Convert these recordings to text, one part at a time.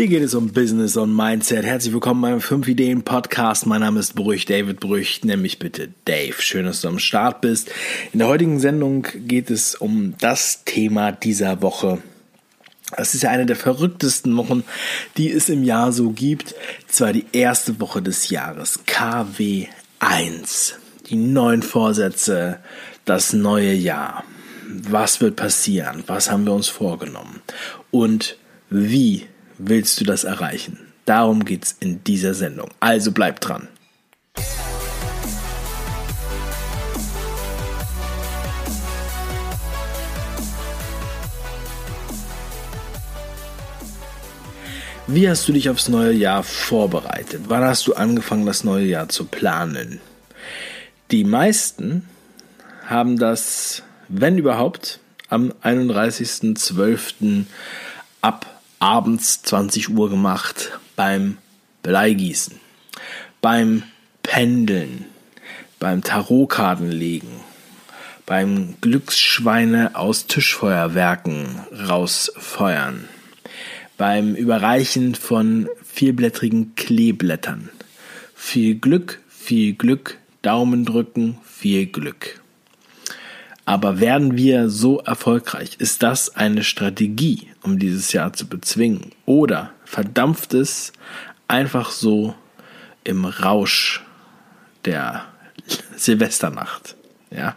Hier geht es um Business und Mindset. Herzlich willkommen beim 5 Ideen Podcast. Mein Name ist Brüch, David Brüch. Nenn mich bitte Dave. Schön, dass du am Start bist. In der heutigen Sendung geht es um das Thema dieser Woche. Das ist ja eine der verrücktesten Wochen, die es im Jahr so gibt. Zwar die erste Woche des Jahres, KW1. Die neuen Vorsätze, das neue Jahr. Was wird passieren? Was haben wir uns vorgenommen? Und wie willst du das erreichen? Darum geht es in dieser Sendung. Also bleib dran. Wie hast du dich aufs neue Jahr vorbereitet? Wann hast du angefangen, das neue Jahr zu planen? Die meisten haben das, wenn überhaupt, am 31.12. ab abends 20 Uhr gemacht beim Bleigießen, beim Pendeln, beim Tarotkartenlegen, beim Glücksschweine aus Tischfeuerwerken rausfeuern, beim Überreichen von vierblättrigen Kleeblättern. Viel Glück, viel Glück, Daumen drücken, viel Glück. Aber werden wir so erfolgreich? Ist das eine Strategie, um dieses Jahr zu bezwingen? Oder verdampft es einfach so im Rausch der Silvesternacht? Ja,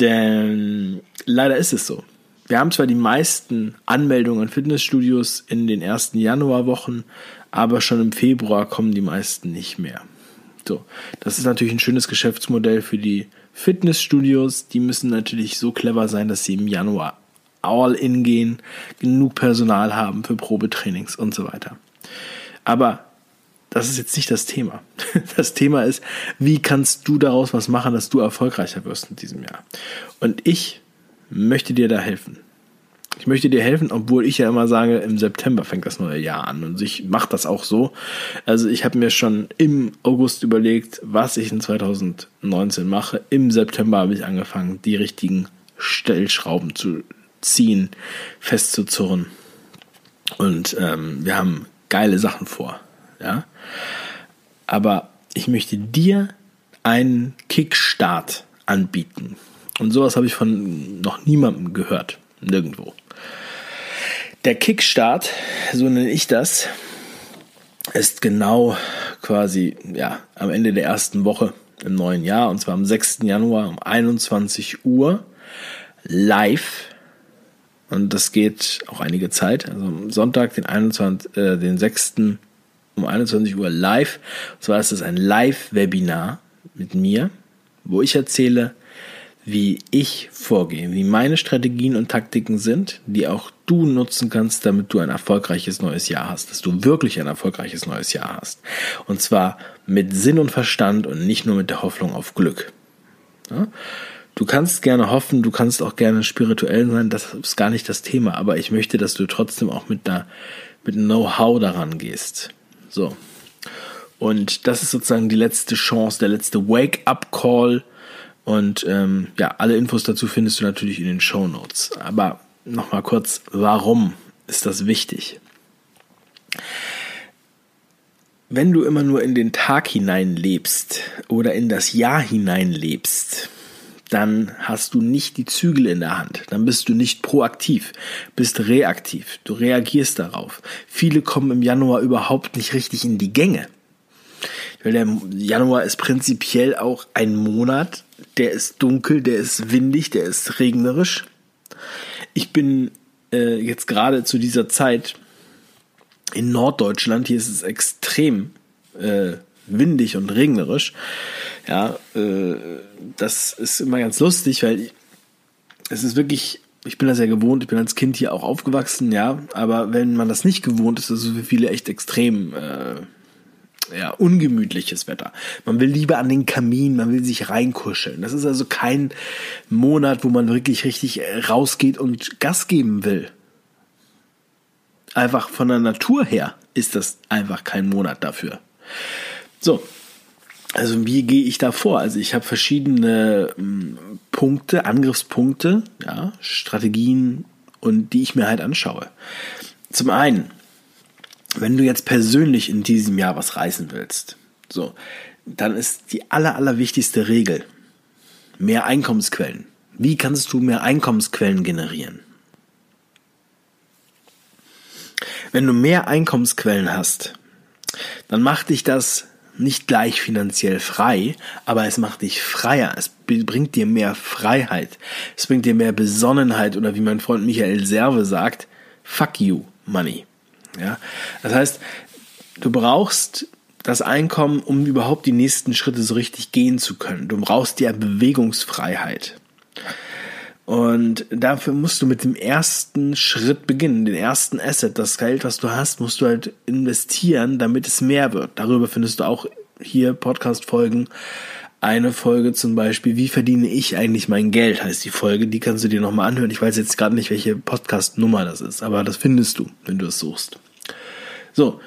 denn leider ist es so. Wir haben zwar die meisten Anmeldungen an Fitnessstudios in den ersten Januarwochen, aber schon im Februar kommen die meisten nicht mehr. So, das ist natürlich ein schönes Geschäftsmodell für die Fitnessstudios, die müssen natürlich so clever sein, dass sie im Januar all in gehen, genug Personal haben für Probetrainings und so weiter. Aber das ist jetzt nicht das Thema. Das Thema ist, wie kannst du daraus was machen, dass du erfolgreicher wirst in diesem Jahr? Und ich möchte dir da helfen. Ich möchte dir helfen, obwohl ich ja immer sage, im September fängt das neue Jahr an. Und ich mache das auch so. Also ich habe mir schon im August überlegt, was ich in 2019 mache. Im September habe ich angefangen, die richtigen Stellschrauben zu ziehen, festzuzurren. Und ähm, wir haben geile Sachen vor. Ja? Aber ich möchte dir einen Kickstart anbieten. Und sowas habe ich von noch niemandem gehört. Nirgendwo. Der Kickstart, so nenne ich das, ist genau quasi ja, am Ende der ersten Woche im neuen Jahr und zwar am 6. Januar um 21 Uhr live. Und das geht auch einige Zeit. Also am Sonntag, den, 21, äh, den 6. um 21 Uhr live. Und zwar ist es ein Live-Webinar mit mir, wo ich erzähle, wie ich vorgehe, wie meine Strategien und Taktiken sind, die auch du nutzen kannst, damit du ein erfolgreiches neues Jahr hast, dass du wirklich ein erfolgreiches neues Jahr hast. Und zwar mit Sinn und Verstand und nicht nur mit der Hoffnung auf Glück. Ja? Du kannst gerne hoffen, du kannst auch gerne spirituell sein, das ist gar nicht das Thema, aber ich möchte, dass du trotzdem auch mit einer mit Know-how daran gehst. So. Und das ist sozusagen die letzte Chance, der letzte Wake-up-Call, und ähm, ja, alle Infos dazu findest du natürlich in den Show Notes. Aber nochmal kurz, warum ist das wichtig? Wenn du immer nur in den Tag hinein lebst oder in das Jahr hinein lebst, dann hast du nicht die Zügel in der Hand. Dann bist du nicht proaktiv, bist reaktiv. Du reagierst darauf. Viele kommen im Januar überhaupt nicht richtig in die Gänge. Weil der Januar ist prinzipiell auch ein Monat, der ist dunkel, der ist windig, der ist regnerisch. Ich bin äh, jetzt gerade zu dieser Zeit in Norddeutschland. Hier ist es extrem äh, windig und regnerisch. Ja, äh, das ist immer ganz lustig, weil es ist wirklich, ich bin das ja gewohnt, ich bin als Kind hier auch aufgewachsen, ja, aber wenn man das nicht gewohnt ist, ist es für viele echt extrem äh, ja, ungemütliches Wetter. Man will lieber an den Kamin, man will sich reinkuscheln. Das ist also kein Monat, wo man wirklich richtig äh, rausgeht und Gas geben will. Einfach von der Natur her ist das einfach kein Monat dafür. So, also wie gehe ich da vor? Also ich habe verschiedene ähm, Punkte, Angriffspunkte, ja, Strategien und die ich mir halt anschaue. Zum einen wenn du jetzt persönlich in diesem Jahr was reißen willst, so, dann ist die aller, aller wichtigste Regel mehr Einkommensquellen. Wie kannst du mehr Einkommensquellen generieren? Wenn du mehr Einkommensquellen hast, dann macht dich das nicht gleich finanziell frei, aber es macht dich freier. Es bringt dir mehr Freiheit. Es bringt dir mehr Besonnenheit oder wie mein Freund Michael Serve sagt, fuck you money. Ja, das heißt, du brauchst das Einkommen, um überhaupt die nächsten Schritte so richtig gehen zu können. Du brauchst ja Bewegungsfreiheit. Und dafür musst du mit dem ersten Schritt beginnen, den ersten Asset, das Geld, was du hast, musst du halt investieren, damit es mehr wird. Darüber findest du auch hier Podcast-Folgen. Eine Folge zum Beispiel, wie verdiene ich eigentlich mein Geld, heißt die Folge, die kannst du dir nochmal anhören. Ich weiß jetzt gerade nicht, welche Podcast-Nummer das ist, aber das findest du, wenn du es suchst. So,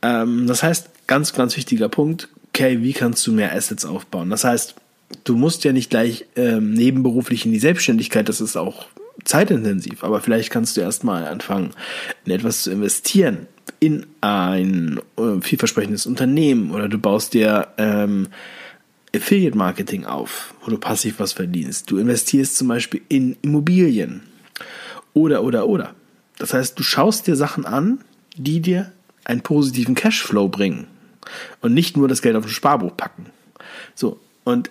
ähm, das heißt, ganz, ganz wichtiger Punkt, okay, wie kannst du mehr Assets aufbauen? Das heißt, du musst ja nicht gleich ähm, nebenberuflich in die Selbstständigkeit, das ist auch zeitintensiv, aber vielleicht kannst du erstmal anfangen, in etwas zu investieren, in ein äh, vielversprechendes Unternehmen oder du baust dir ähm, Affiliate Marketing auf, wo du passiv was verdienst. Du investierst zum Beispiel in Immobilien oder, oder, oder. Das heißt, du schaust dir Sachen an, die dir einen positiven Cashflow bringen und nicht nur das Geld auf ein Sparbuch packen. So, und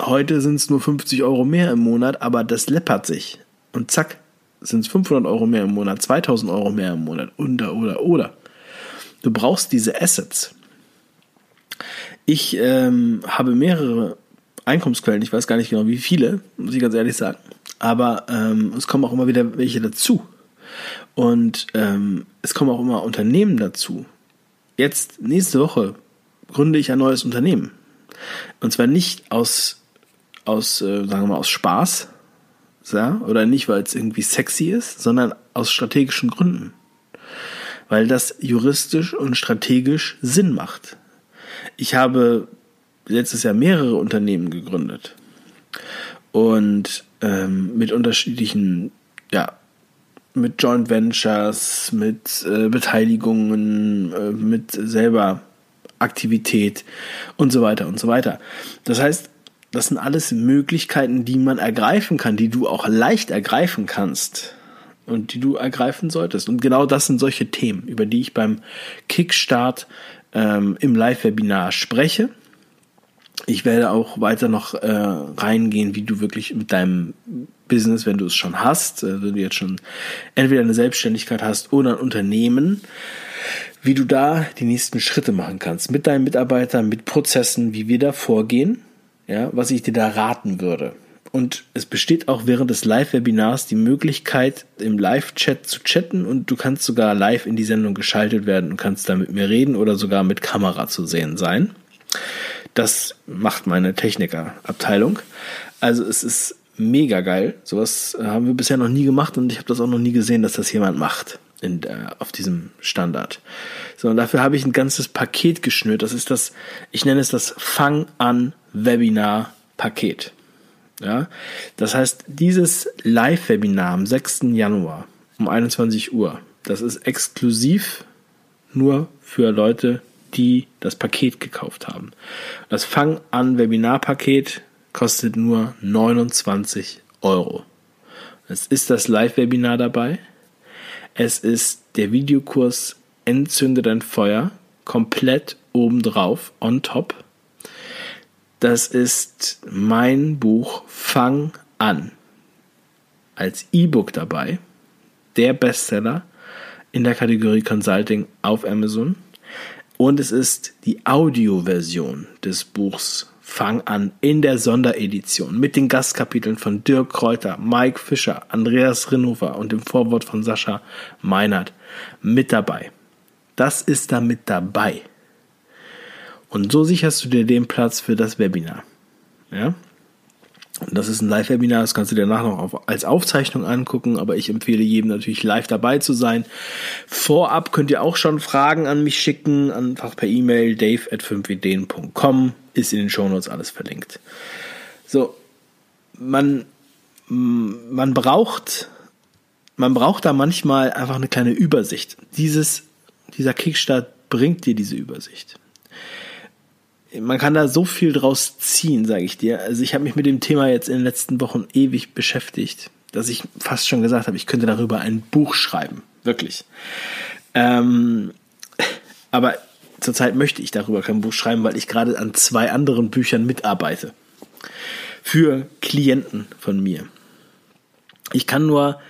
heute sind es nur 50 Euro mehr im Monat, aber das läppert sich. Und zack, sind es 500 Euro mehr im Monat, 2000 Euro mehr im Monat, oder, oder, oder. Du brauchst diese Assets. Ich ähm, habe mehrere Einkommensquellen, ich weiß gar nicht genau wie viele, muss ich ganz ehrlich sagen. Aber ähm, es kommen auch immer wieder welche dazu. Und ähm, es kommen auch immer Unternehmen dazu. Jetzt, nächste Woche, gründe ich ein neues Unternehmen. Und zwar nicht aus aus, äh, sagen wir mal, aus Spaß, ja, oder nicht, weil es irgendwie sexy ist, sondern aus strategischen Gründen. Weil das juristisch und strategisch Sinn macht. Ich habe letztes Jahr mehrere Unternehmen gegründet und ähm, mit unterschiedlichen, ja, mit Joint Ventures, mit äh, Beteiligungen, äh, mit selber Aktivität und so weiter und so weiter. Das heißt, das sind alles Möglichkeiten, die man ergreifen kann, die du auch leicht ergreifen kannst und die du ergreifen solltest. Und genau das sind solche Themen, über die ich beim Kickstart ähm, im Live-Webinar spreche. Ich werde auch weiter noch äh, reingehen, wie du wirklich mit deinem Business, wenn du es schon hast, äh, wenn du jetzt schon entweder eine Selbstständigkeit hast oder ein Unternehmen, wie du da die nächsten Schritte machen kannst mit deinen Mitarbeitern, mit Prozessen, wie wir da vorgehen ja, was ich dir da raten würde. Und es besteht auch während des Live-Webinars die Möglichkeit, im Live-Chat zu chatten und du kannst sogar live in die Sendung geschaltet werden und kannst da mit mir reden oder sogar mit Kamera zu sehen sein. Das macht meine Technikerabteilung. Also es ist mega geil. Sowas haben wir bisher noch nie gemacht und ich habe das auch noch nie gesehen, dass das jemand macht in, äh, auf diesem Standard. So, und dafür habe ich ein ganzes Paket geschnürt. Das ist das, ich nenne es das Fang an Webinar Paket. Ja, das heißt, dieses Live-Webinar am 6. Januar um 21 Uhr, das ist exklusiv nur für Leute, die das Paket gekauft haben. Das Fang an Webinar-Paket kostet nur 29 Euro. Es ist das Live-Webinar dabei. Es ist der Videokurs Entzünde dein Feuer komplett obendrauf, on top. Das ist mein Buch Fang an. Als E-Book dabei. Der Bestseller in der Kategorie Consulting auf Amazon. Und es ist die Audioversion des Buchs Fang an in der Sonderedition mit den Gastkapiteln von Dirk Kräuter, Mike Fischer, Andreas Rinhofer und dem Vorwort von Sascha Meinert mit dabei. Das ist da mit dabei. Und so sicherst du dir den Platz für das Webinar. Ja? Und das ist ein Live-Webinar, das kannst du dir danach noch auf, als Aufzeichnung angucken, aber ich empfehle jedem natürlich live dabei zu sein. Vorab könnt ihr auch schon Fragen an mich schicken, einfach per E-Mail dave at 5ideen.com, ist in den Shownotes alles verlinkt. So, man, man braucht, man braucht da manchmal einfach eine kleine Übersicht. Dieses dieser Kickstart bringt dir diese Übersicht. Man kann da so viel draus ziehen, sage ich dir. Also ich habe mich mit dem Thema jetzt in den letzten Wochen ewig beschäftigt, dass ich fast schon gesagt habe, ich könnte darüber ein Buch schreiben. Wirklich. Ähm, aber zurzeit möchte ich darüber kein Buch schreiben, weil ich gerade an zwei anderen Büchern mitarbeite. Für Klienten von mir. Ich kann nur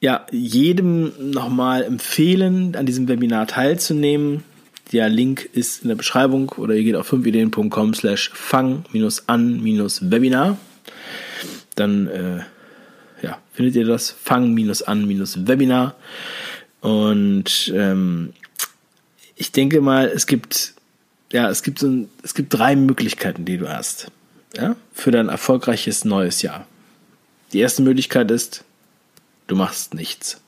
ja, jedem nochmal empfehlen, an diesem Webinar teilzunehmen. Der Link ist in der Beschreibung oder ihr geht auf 5ideen.com slash fang-an-webinar. Dann äh, ja, findet ihr das fang-an-webinar. Und ähm, ich denke mal, es gibt ja, es gibt so ein, es gibt drei Möglichkeiten, die du hast, ja, für dein erfolgreiches neues Jahr. Die erste Möglichkeit ist, du machst nichts.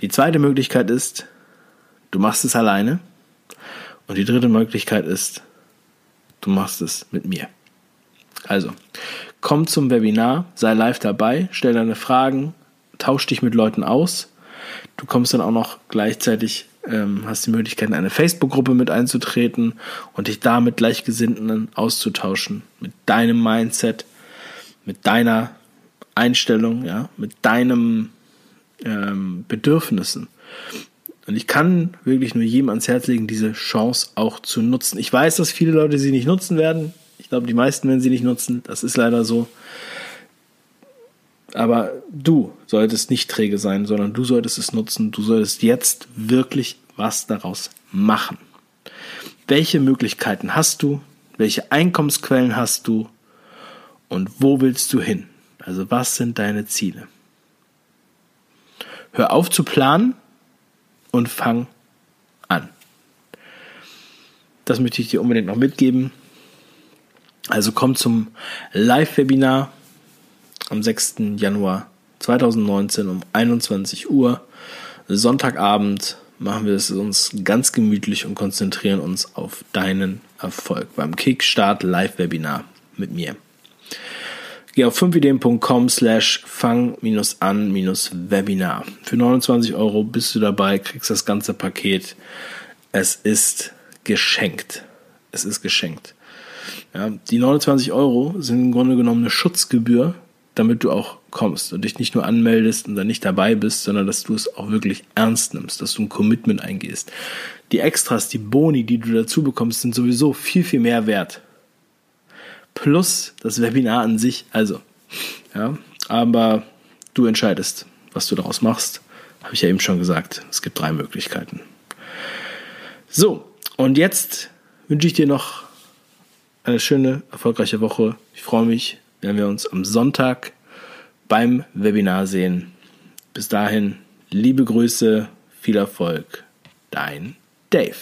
Die zweite Möglichkeit ist, du machst es alleine. Und die dritte Möglichkeit ist, du machst es mit mir. Also, komm zum Webinar, sei live dabei, stell deine Fragen, tausch dich mit Leuten aus. Du kommst dann auch noch gleichzeitig, ähm, hast die Möglichkeit, in eine Facebook-Gruppe mit einzutreten und dich da mit Gleichgesinnten auszutauschen, mit deinem Mindset, mit deiner Einstellung, ja, mit deinem ähm, Bedürfnissen. Und ich kann wirklich nur jedem ans Herz legen, diese Chance auch zu nutzen. Ich weiß, dass viele Leute sie nicht nutzen werden. Ich glaube, die meisten werden sie nicht nutzen. Das ist leider so. Aber du solltest nicht träge sein, sondern du solltest es nutzen. Du solltest jetzt wirklich was daraus machen. Welche Möglichkeiten hast du? Welche Einkommensquellen hast du? Und wo willst du hin? Also was sind deine Ziele? Hör auf zu planen und fang an. Das möchte ich dir unbedingt noch mitgeben. Also komm zum Live-Webinar am 6. Januar 2019 um 21 Uhr. Sonntagabend machen wir es uns ganz gemütlich und konzentrieren uns auf deinen Erfolg beim Kickstart Live-Webinar mit mir. Geh auf 5ideen.com slash fang-an-webinar. Für 29 Euro bist du dabei, kriegst das ganze Paket. Es ist geschenkt. Es ist geschenkt. Ja, die 29 Euro sind im Grunde genommen eine Schutzgebühr, damit du auch kommst und dich nicht nur anmeldest und dann nicht dabei bist, sondern dass du es auch wirklich ernst nimmst, dass du ein Commitment eingehst. Die Extras, die Boni, die du dazu bekommst, sind sowieso viel, viel mehr wert plus das Webinar an sich. Also, ja, aber du entscheidest, was du daraus machst. Habe ich ja eben schon gesagt. Es gibt drei Möglichkeiten. So, und jetzt wünsche ich dir noch eine schöne, erfolgreiche Woche. Ich freue mich, wenn wir uns am Sonntag beim Webinar sehen. Bis dahin, liebe Grüße, viel Erfolg. Dein Dave.